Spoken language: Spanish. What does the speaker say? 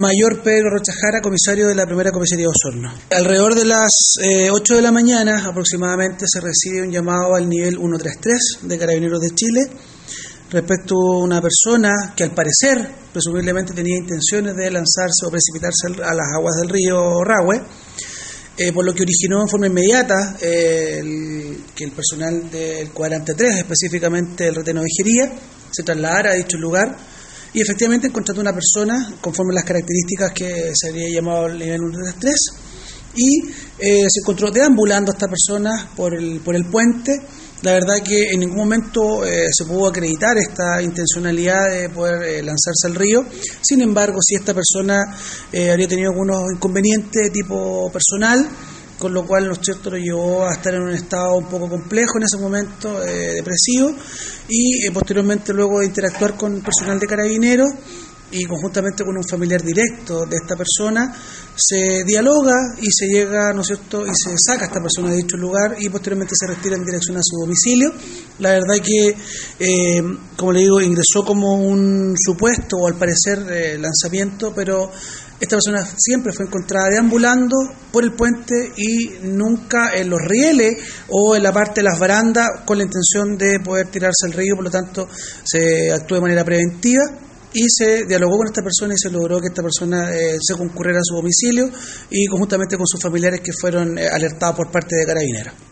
Mayor Pedro Rochajara, comisario de la primera comisaría de Osorno. Alrededor de las 8 eh, de la mañana aproximadamente se recibe un llamado al nivel 133 de Carabineros de Chile respecto a una persona que al parecer presumiblemente tenía intenciones de lanzarse o precipitarse a las aguas del río Rahue, eh, por lo que originó en forma inmediata eh, que el personal del cuadrante 3, específicamente el reteno de Vejería, se trasladara a dicho lugar y efectivamente encontrando una persona conforme las características que se había llamado el nivel 1 de estrés y eh, se encontró deambulando a esta persona por el, por el puente. La verdad que en ningún momento eh, se pudo acreditar esta intencionalidad de poder eh, lanzarse al río. Sin embargo, si esta persona habría tenido algunos inconvenientes de tipo personal, con lo cual ¿no cierto? lo llevó a estar en un estado un poco complejo en ese momento, eh, depresivo, y eh, posteriormente luego de interactuar con personal de carabineros y conjuntamente con un familiar directo de esta persona, se dialoga y se llega, ¿no es cierto?, y se saca a esta persona de dicho lugar y posteriormente se retira en dirección a su domicilio. La verdad que, eh, como le digo, ingresó como un supuesto o al parecer lanzamiento, pero esta persona siempre fue encontrada deambulando por el puente y nunca en los rieles o en la parte de las barandas con la intención de poder tirarse al río, por lo tanto se actuó de manera preventiva y se dialogó con esta persona y se logró que esta persona eh, se concurriera a su domicilio y conjuntamente con sus familiares que fueron eh, alertados por parte de Carabineros.